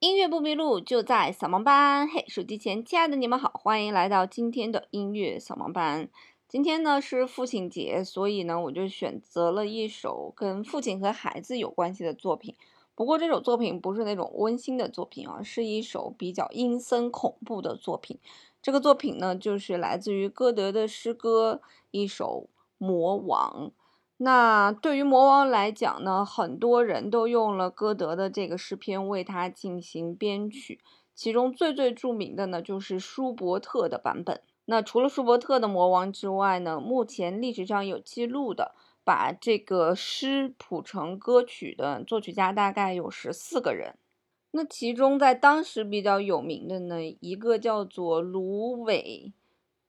音乐不迷路，就在扫盲班。嘿，手机前亲爱的你们好，欢迎来到今天的音乐扫盲班。今天呢是父亲节，所以呢我就选择了一首跟父亲和孩子有关系的作品。不过这首作品不是那种温馨的作品啊，是一首比较阴森恐怖的作品。这个作品呢就是来自于歌德的诗歌，一首《魔王》。那对于魔王来讲呢，很多人都用了歌德的这个诗篇为他进行编曲，其中最最著名的呢就是舒伯特的版本。那除了舒伯特的魔王之外呢，目前历史上有记录的把这个诗谱成歌曲的作曲家大概有十四个人。那其中在当时比较有名的呢，一个叫做芦苇。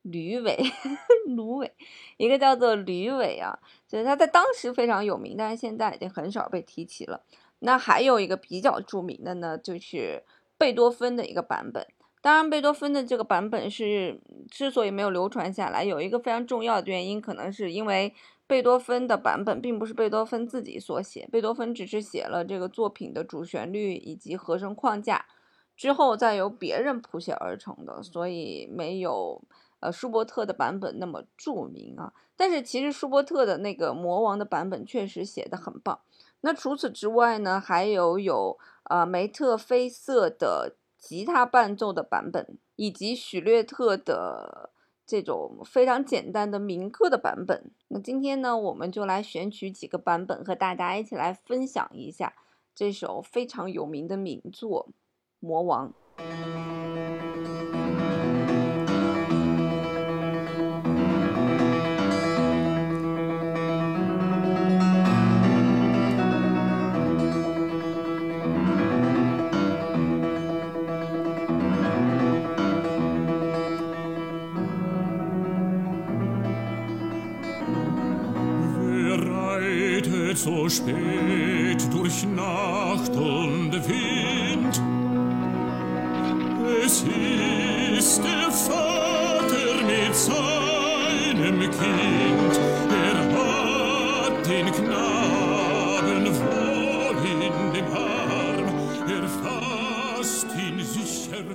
吕伟，芦苇，一个叫做吕伟啊，就是他在当时非常有名，但是现在已经很少被提起了。那还有一个比较著名的呢，就是贝多芬的一个版本。当然，贝多芬的这个版本是之所以没有流传下来，有一个非常重要的原因，可能是因为贝多芬的版本并不是贝多芬自己所写，贝多芬只是写了这个作品的主旋律以及和声框架，之后再由别人谱写而成的，所以没有。呃，舒伯特的版本那么著名啊，但是其实舒伯特的那个魔王的版本确实写的很棒。那除此之外呢，还有有呃梅特菲瑟的吉他伴奏的版本，以及许略特的这种非常简单的民歌的版本。那今天呢，我们就来选取几个版本和大家一起来分享一下这首非常有名的名作《魔王》。So spät durch Nacht und Wind. Es ist der Vater mit seinem Kind, er hat den Knaben wohl in dem Arm, er fasst ihn sicher.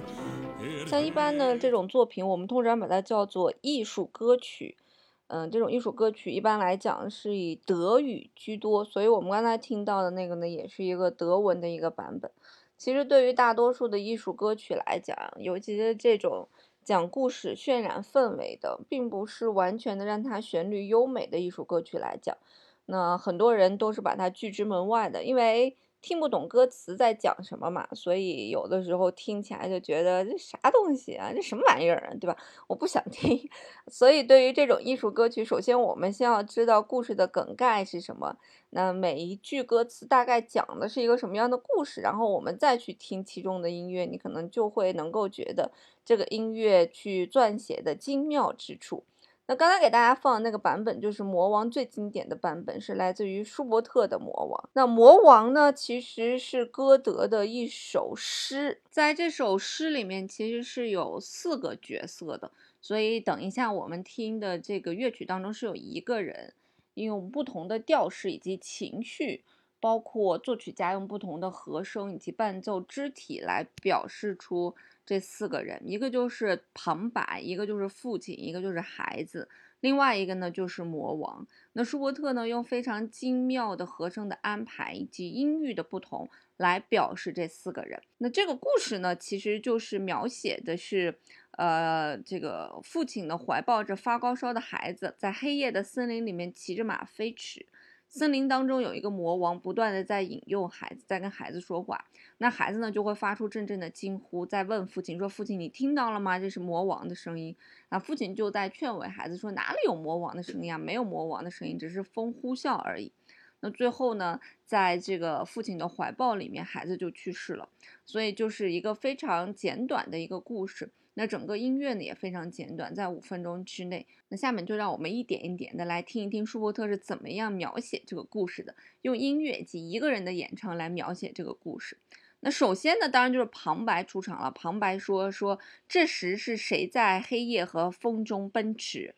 像一般呢，这种作品我们通常把它叫做艺术歌曲。嗯，这种艺术歌曲一般来讲是以德语居多，所以我们刚才听到的那个呢，也是一个德文的一个版本。其实对于大多数的艺术歌曲来讲，尤其是这种讲故事、渲染氛围的，并不是完全的让它旋律优美的艺术歌曲来讲，那很多人都是把它拒之门外的，因为。听不懂歌词在讲什么嘛，所以有的时候听起来就觉得这啥东西啊，这什么玩意儿啊，对吧？我不想听。所以对于这种艺术歌曲，首先我们先要知道故事的梗概是什么，那每一句歌词大概讲的是一个什么样的故事，然后我们再去听其中的音乐，你可能就会能够觉得这个音乐去撰写的精妙之处。那刚才给大家放的那个版本就是《魔王》最经典的版本，是来自于舒伯特的《魔王》。那《魔王》呢，其实是歌德的一首诗，在这首诗里面其实是有四个角色的，所以等一下我们听的这个乐曲当中是有一个人，用不同的调式以及情绪，包括作曲家用不同的和声以及伴奏肢体来表示出。这四个人，一个就是旁白，一个就是父亲，一个就是孩子，另外一个呢就是魔王。那舒伯特呢，用非常精妙的和声的安排以及音域的不同来表示这四个人。那这个故事呢，其实就是描写的是，呃，这个父亲呢怀抱着发高烧的孩子，在黑夜的森林里面骑着马飞驰。森林当中有一个魔王，不断的在引诱孩子，在跟孩子说话。那孩子呢，就会发出阵阵的惊呼，在问父亲说：“父亲，你听到了吗？这是魔王的声音。”那父亲就在劝慰孩子说：“哪里有魔王的声音啊？没有魔王的声音，只是风呼啸而已。”那最后呢，在这个父亲的怀抱里面，孩子就去世了。所以就是一个非常简短的一个故事。那整个音乐呢也非常简短，在五分钟之内。那下面就让我们一点一点的来听一听舒伯特是怎么样描写这个故事的，用音乐及一个人的演唱来描写这个故事。那首先呢，当然就是旁白出场了。旁白说：“说这时是谁在黑夜和风中奔驰？”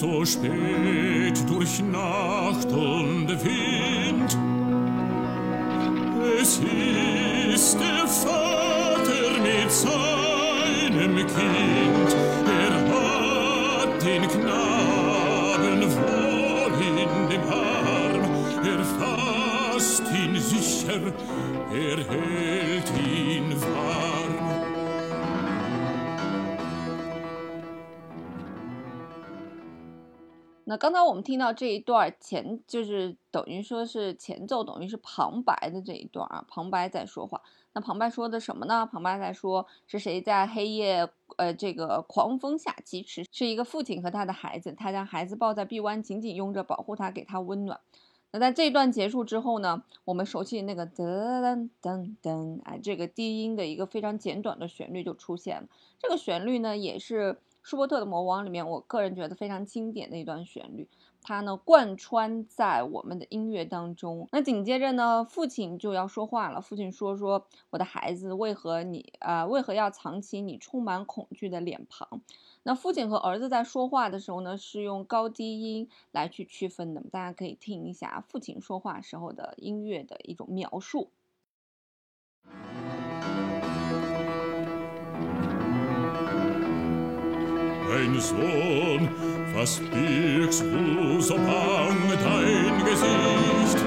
So spät durch Nacht und Wind. Es ist der Vater mit seinem Kind, er hat den Knaben wohl in dem Arm, er fasst ihn sicher, er hält ihn warm. 那刚才我们听到这一段前，就是等于说是前奏，等于是旁白的这一段啊，旁白在说话。那旁白说的什么呢？旁白在说是谁在黑夜，呃，这个狂风下疾驰，是一个父亲和他的孩子，他将孩子抱在臂弯，紧紧拥着，保护他，给他温暖。那在这一段结束之后呢，我们熟悉那个噔噔噔噔，哎，这个低音的一个非常简短的旋律就出现了。这个旋律呢，也是舒伯特的《魔王》里面，我个人觉得非常经典的一段旋律，它呢贯穿在我们的音乐当中。那紧接着呢，父亲就要说话了。父亲说：“说我的孩子，为何你啊、为何要藏起你充满恐惧的脸庞？”那父亲和儿子在说话的时候呢，是用高低音来去区分的。大家可以听一下父亲说话时候的音乐的一种描述。Mein Sohn, was birgst du so bang dein Gesicht?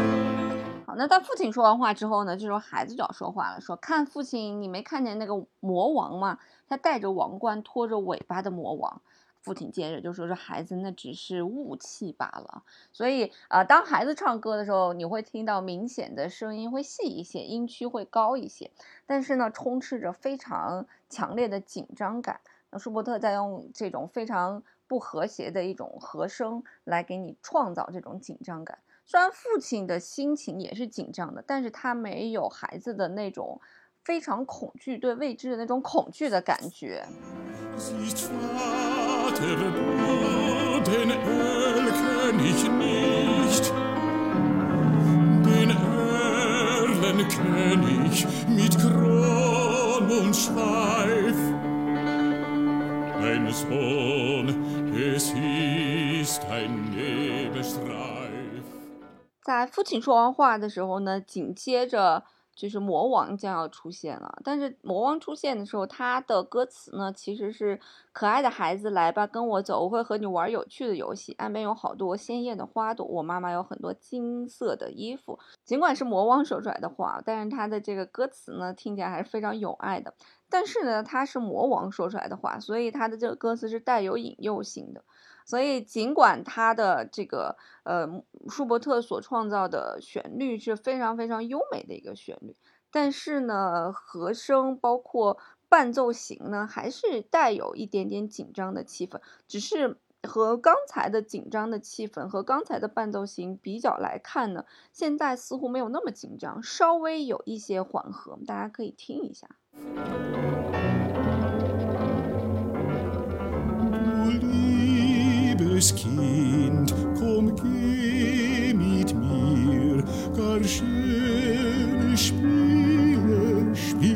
好，那当父亲说完话之后呢，这时候孩子就要说话了，说：“看父亲，你没看见那个魔王吗？他戴着王冠、拖着尾巴的魔王。”父亲接着就说：“说孩子，那只是雾气罢了。”所以，呃，当孩子唱歌的时候，你会听到明显的声音会细一些，音区会高一些，但是呢，充斥着非常强烈的紧张感。舒伯特在用这种非常不和谐的一种和声来给你创造这种紧张感。虽然父亲的心情也是紧张的，但是他没有孩子的那种非常恐惧、对未知的那种恐惧的感觉。在父亲说完话的时候呢，紧接着就是魔王将要出现了。但是魔王出现的时候，他的歌词呢其实是“可爱的孩子来吧，跟我走，我会和你玩有趣的游戏。岸边有好多鲜艳的花朵，我妈妈有很多金色的衣服。”尽管是魔王说出来的话，但是他的这个歌词呢听起来还是非常有爱的。但是呢，他是魔王说出来的话，所以他的这个歌词是带有引诱性的。所以，尽管他的这个呃舒伯特所创造的旋律是非常非常优美的一个旋律，但是呢，和声包括伴奏型呢，还是带有一点点紧张的气氛，只是和刚才的紧张的气氛和刚才的伴奏型比较来看呢，现在似乎没有那么紧张，稍微有一些缓和，大家可以听一下。Du liebes Kind, komm, geh mit mir, gar schöne Spiele, spiel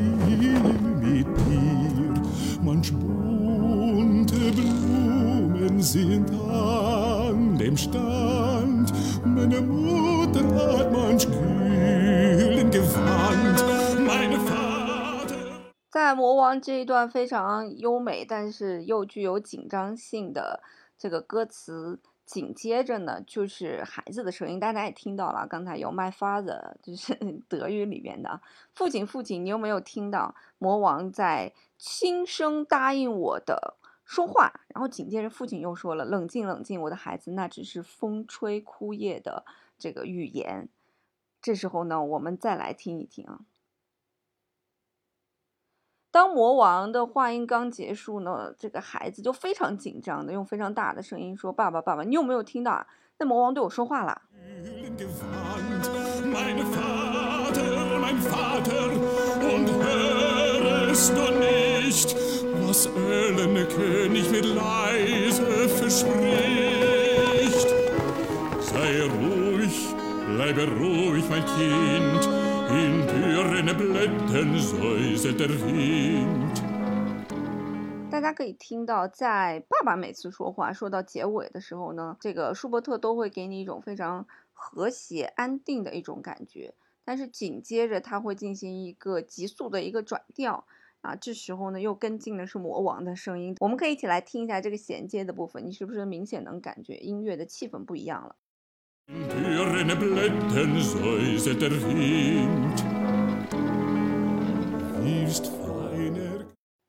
mit mir. Manch bunte Blumen sind an dem Stand, meine Mutter hat manch kühlen Gewand, 在魔王这一段非常优美，但是又具有紧张性的这个歌词，紧接着呢就是孩子的声音，大家也听到了，刚才有 My father，就是 德语里面的父亲，父亲，你有没有听到魔王在轻声答应我的说话？然后紧接着父亲又说了：“冷静，冷静，我的孩子，那只是风吹枯叶的这个语言。”这时候呢，我们再来听一听啊。当魔王的话音刚结束呢，这个孩子就非常紧张的用非常大的声音说：“爸爸，爸爸，你有没有听到啊？那魔王对我说话啦！”大家可以听到在爸爸每次说话说到结尾的时候呢这个舒伯特都会给你一种非常和谐安定的一种感觉。但是紧接着他会进行一个急速的一个转调啊这时候呢又跟进的是魔王的声音。我们可以一起来听一下这个衔接的部分你是不是明显能感觉音乐的气氛不一样了？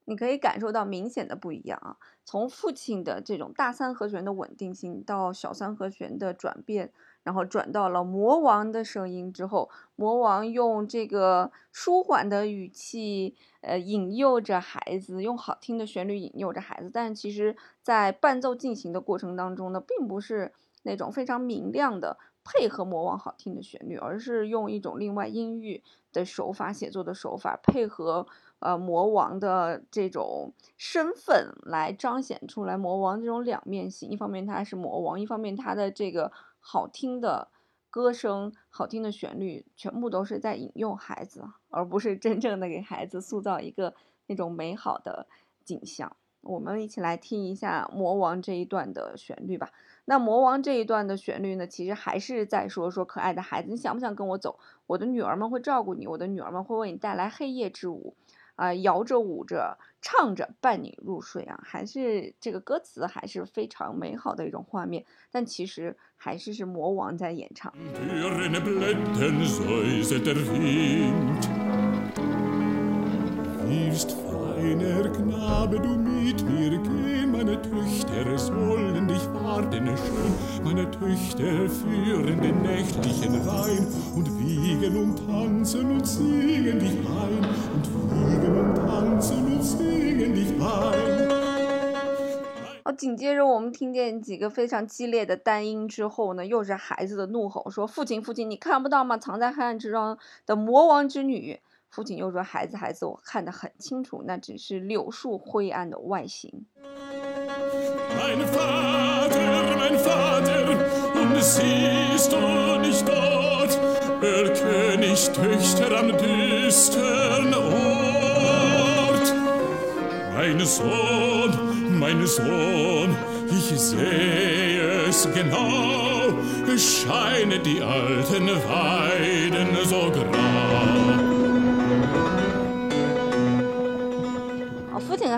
你可以感受到明显的不一样啊，从父亲的这种大三和弦的稳定性到小三和弦的转变，然后转到了魔王的声音之后，魔王用这个舒缓的语气，呃，引诱着孩子，用好听的旋律引诱着孩子，但其实，在伴奏进行的过程当中呢，并不是那种非常明亮的配合魔王好听的旋律，而是用一种另外音域的手法写作的手法配合。呃，魔王的这种身份来彰显出来，魔王这种两面性。一方面他是魔王，一方面他的这个好听的歌声、好听的旋律，全部都是在引诱孩子，而不是真正的给孩子塑造一个那种美好的景象。我们一起来听一下魔王这一段的旋律吧。那魔王这一段的旋律呢，其实还是在说说可爱的孩子，你想不想跟我走？我的女儿们会照顾你，我的女儿们会为你带来黑夜之舞。啊，摇着舞着，唱着伴你入睡啊，还是这个歌词还是非常美好的一种画面，但其实还是是魔王在演唱。feiner Knabe, du mit mir geh, meine Töchter sollen dich warten schön, meine Töchter führen den nächtlichen Wein und wiegen und tanzen und singen dich ein, und wiegen und tanzen und singen dich ein. 好，紧接着我们听见几个非常激烈的单音之后呢，又是孩子的怒吼，说：“父亲，父亲，你看不到吗？藏在黑暗之中的魔王之女。” 父亲又说：“孩子，孩子，我看得很清楚，那只是柳树灰暗的外形。”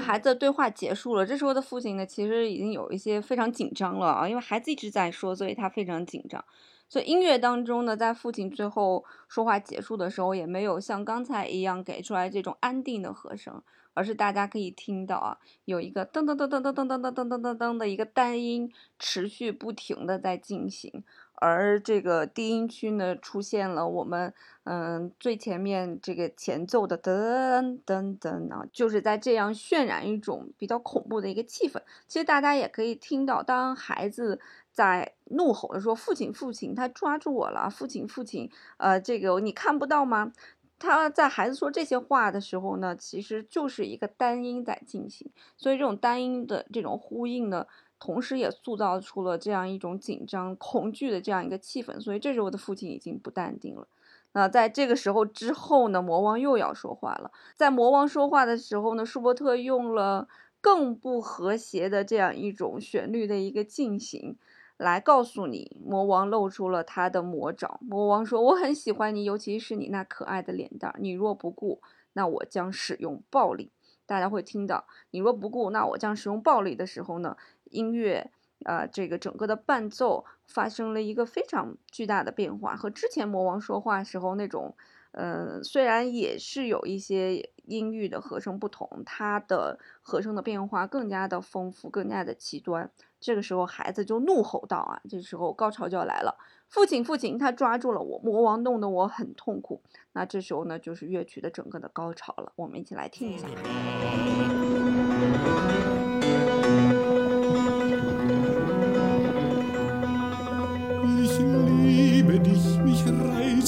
孩子的对话结束了，这时候的父亲呢，其实已经有一些非常紧张了啊，因为孩子一直在说，所以他非常紧张。所以音乐当中呢，在父亲最后说话结束的时候，也没有像刚才一样给出来这种安定的和声，而是大家可以听到啊，有一个噔噔噔噔噔噔噔噔噔噔噔的一个单音持续不停的在进行。而这个低音区呢，出现了我们嗯最前面这个前奏的噔噔噔啊，就是在这样渲染一种比较恐怖的一个气氛。其实大家也可以听到，当孩子在怒吼的时候，父亲父亲，他抓住我了，父亲父亲，呃，这个你看不到吗？他在孩子说这些话的时候呢，其实就是一个单音在进行，所以这种单音的这种呼应呢。同时也塑造出了这样一种紧张、恐惧的这样一个气氛，所以这时候的父亲已经不淡定了。那在这个时候之后呢，魔王又要说话了。在魔王说话的时候呢，舒伯特用了更不和谐的这样一种旋律的一个进行，来告诉你，魔王露出了他的魔爪。魔王说：“我很喜欢你，尤其是你那可爱的脸蛋。你若不顾，那我将使用暴力。”大家会听到，你若不顾，那我将使用暴力的时候呢？音乐，呃，这个整个的伴奏发生了一个非常巨大的变化，和之前魔王说话时候那种，呃，虽然也是有一些音域的和声不同，它的和声的变化更加的丰富，更加的极端。这个时候孩子就怒吼道：“啊，这时候高潮就要来了！父亲，父亲，他抓住了我，魔王弄得我很痛苦。”那这时候呢，就是乐曲的整个的高潮了。我们一起来听一下。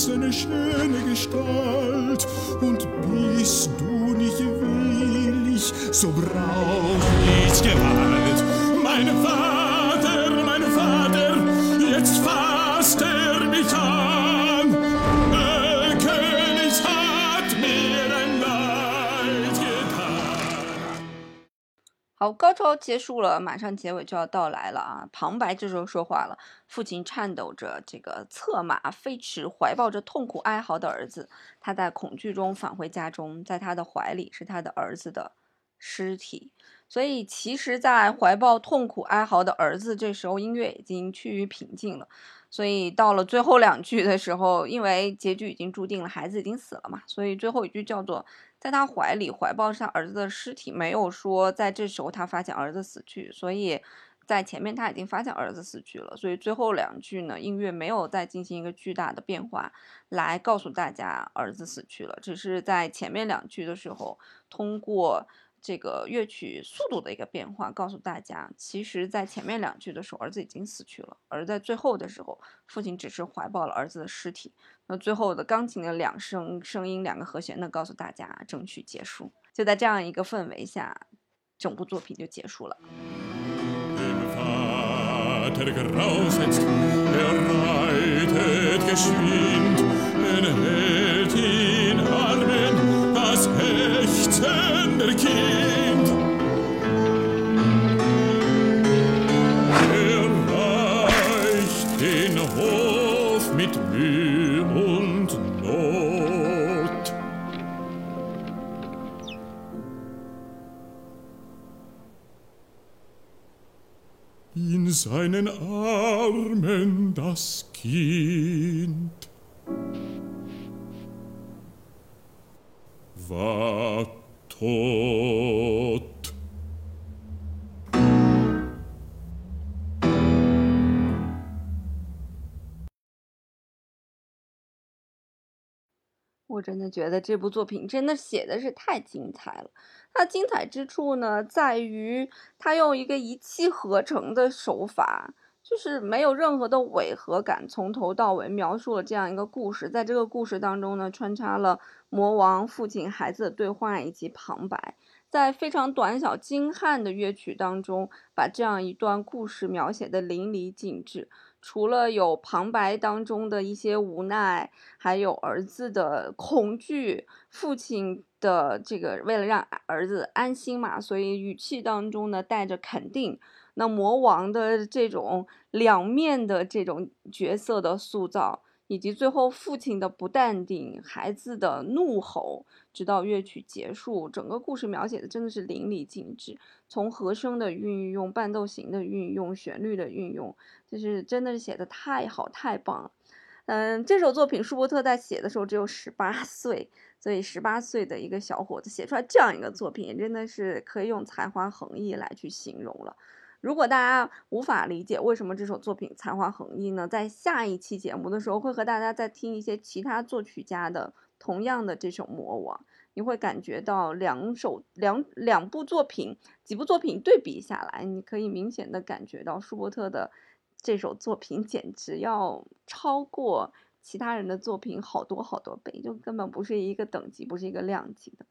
Seine schöne Gestalt und bist du nicht willig, so brauch ich Gewalt. Mein Vater, 好，高潮结束了，马上结尾就要到来了啊！旁白这时候说话了，父亲颤抖着，这个策马飞驰，怀抱着痛苦哀嚎的儿子，他在恐惧中返回家中，在他的怀里是他的儿子的尸体。所以，其实，在怀抱痛苦哀嚎的儿子，这时候音乐已经趋于平静了。所以到了最后两句的时候，因为结局已经注定了，孩子已经死了嘛，所以最后一句叫做在他怀里怀抱是他儿子的尸体，没有说在这时候他发现儿子死去，所以在前面他已经发现儿子死去了，所以最后两句呢，音乐没有再进行一个巨大的变化来告诉大家儿子死去了，只是在前面两句的时候通过。这个乐曲速度的一个变化，告诉大家，其实，在前面两句的时候，儿子已经死去了；而在最后的时候，父亲只是怀抱了儿子的尸体。那最后的钢琴的两声声音，两个和弦呢，告诉大家，争取结束。就在这样一个氛围下，整部作品就结束了。Seinen Armen das Kind. War 我真的觉得这部作品真的写的是太精彩了。它精彩之处呢，在于它用一个一气呵成的手法，就是没有任何的违和感，从头到尾描述了这样一个故事。在这个故事当中呢，穿插了魔王、父亲、孩子的对话以及旁白，在非常短小精悍的乐曲当中，把这样一段故事描写的淋漓尽致。除了有旁白当中的一些无奈，还有儿子的恐惧，父亲的这个为了让儿子安心嘛，所以语气当中呢带着肯定。那魔王的这种两面的这种角色的塑造。以及最后父亲的不淡定，孩子的怒吼，直到乐曲结束，整个故事描写的真的是淋漓尽致。从和声的运用、伴奏型的运用、旋律的运用，就是真的是写的太好太棒了。嗯，这首作品舒伯特在写的时候只有十八岁，所以十八岁的一个小伙子写出来这样一个作品，真的是可以用才华横溢来去形容了。如果大家无法理解为什么这首作品才华横溢呢？在下一期节目的时候，会和大家再听一些其他作曲家的同样的这首《魔王》，你会感觉到两首两两部作品，几部作品对比下来，你可以明显的感觉到舒伯特的这首作品简直要超过其他人的作品好多好多倍，就根本不是一个等级，不是一个量级的。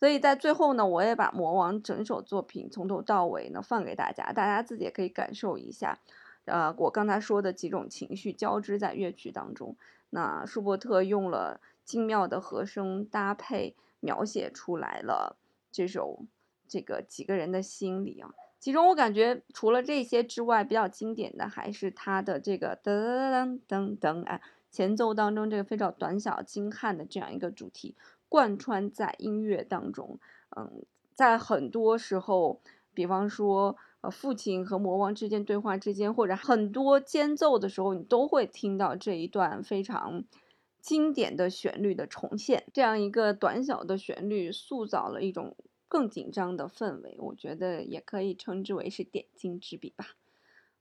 所以在最后呢，我也把《魔王》整首作品从头到尾呢放给大家，大家自己也可以感受一下。呃，我刚才说的几种情绪交织在乐曲当中，那舒伯特用了精妙的和声搭配，描写出来了这首这个几个人的心理啊。其中我感觉除了这些之外，比较经典的还是他的这个噔噔噔噔噔，哎，前奏当中这个非常短小精悍的这样一个主题。贯穿在音乐当中，嗯，在很多时候，比方说，呃，父亲和魔王之间对话之间，或者很多间奏的时候，你都会听到这一段非常经典的旋律的重现。这样一个短小的旋律，塑造了一种更紧张的氛围，我觉得也可以称之为是点睛之笔吧。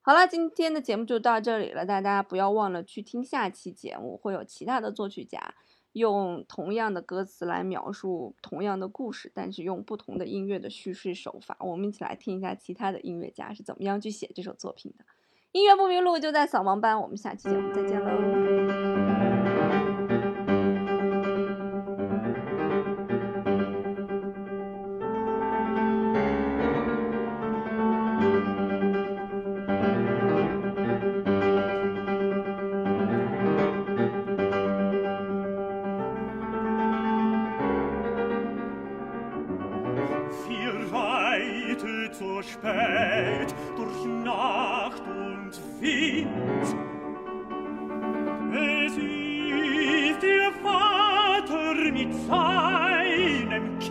好了，今天的节目就到这里了，大家不要忘了去听下期节目，会有其他的作曲家。用同样的歌词来描述同样的故事，但是用不同的音乐的叙事手法。我们一起来听一下其他的音乐家是怎么样去写这首作品的。音乐不迷路就在扫盲班，我们下期节目再见喽。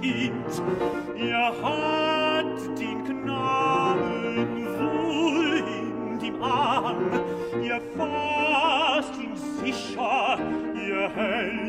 Kind. Er hat den Knaben wohl in dem Arm, ihr fasst ihn sicher, ihr hält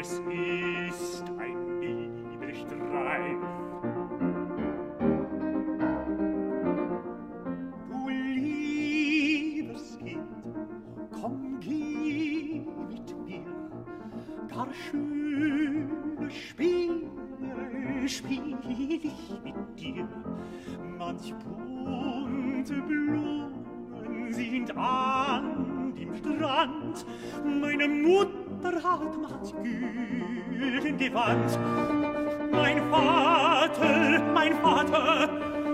es die Mein Vater, mein Vater,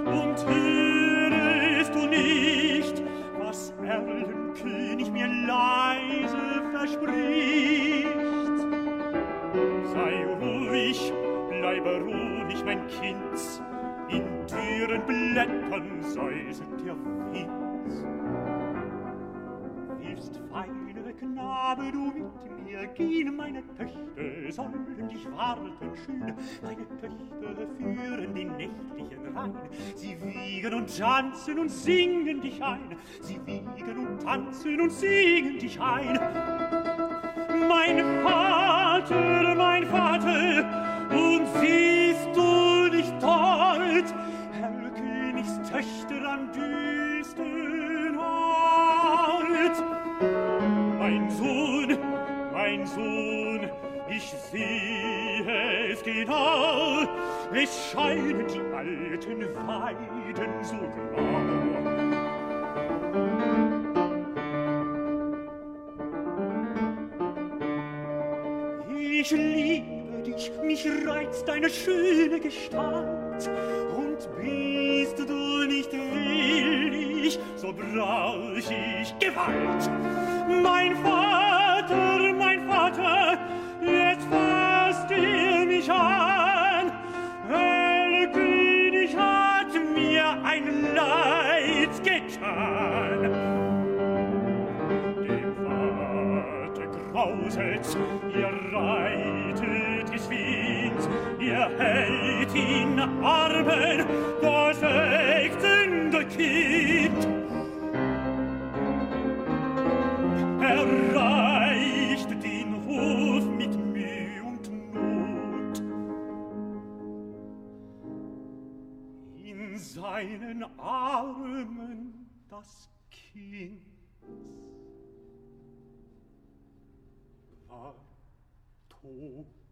um und hörest du nicht, was er dem König mir leise verspricht? Sei ruhig, bleibe ruhig, mein Kind, in Türen Blättern säuselt der Wind. Willst, feine Knabe, du mit mir gehen, meine Töchter sollen dich warten schön. Meine Töchter führen den nächtlichen Rhein. Sie wiegen und tanzen und singen dich ein. Sie wiegen und tanzen und singen dich ein. Mein Vater, mein Vater, und siehst du nicht dort, Herr Königs Töchter am Sohn, ich sehe es genau, es scheinen die alten Weiden so grau. Ich liebe dich, mich reizt deine schöne Gestalt, und bist du nicht willig, so brauch ich Gewalt. Mein Vater, hauses, ihr reitet des wind ihr hält in Armen das ächzende Kind. Erreicht den Hof mit Mühe und Not. In seinen Armen das Kind. Oh.